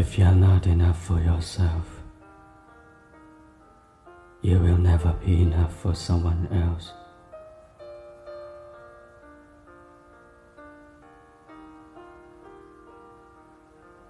If you're not enough for yourself, you will never be enough for someone else.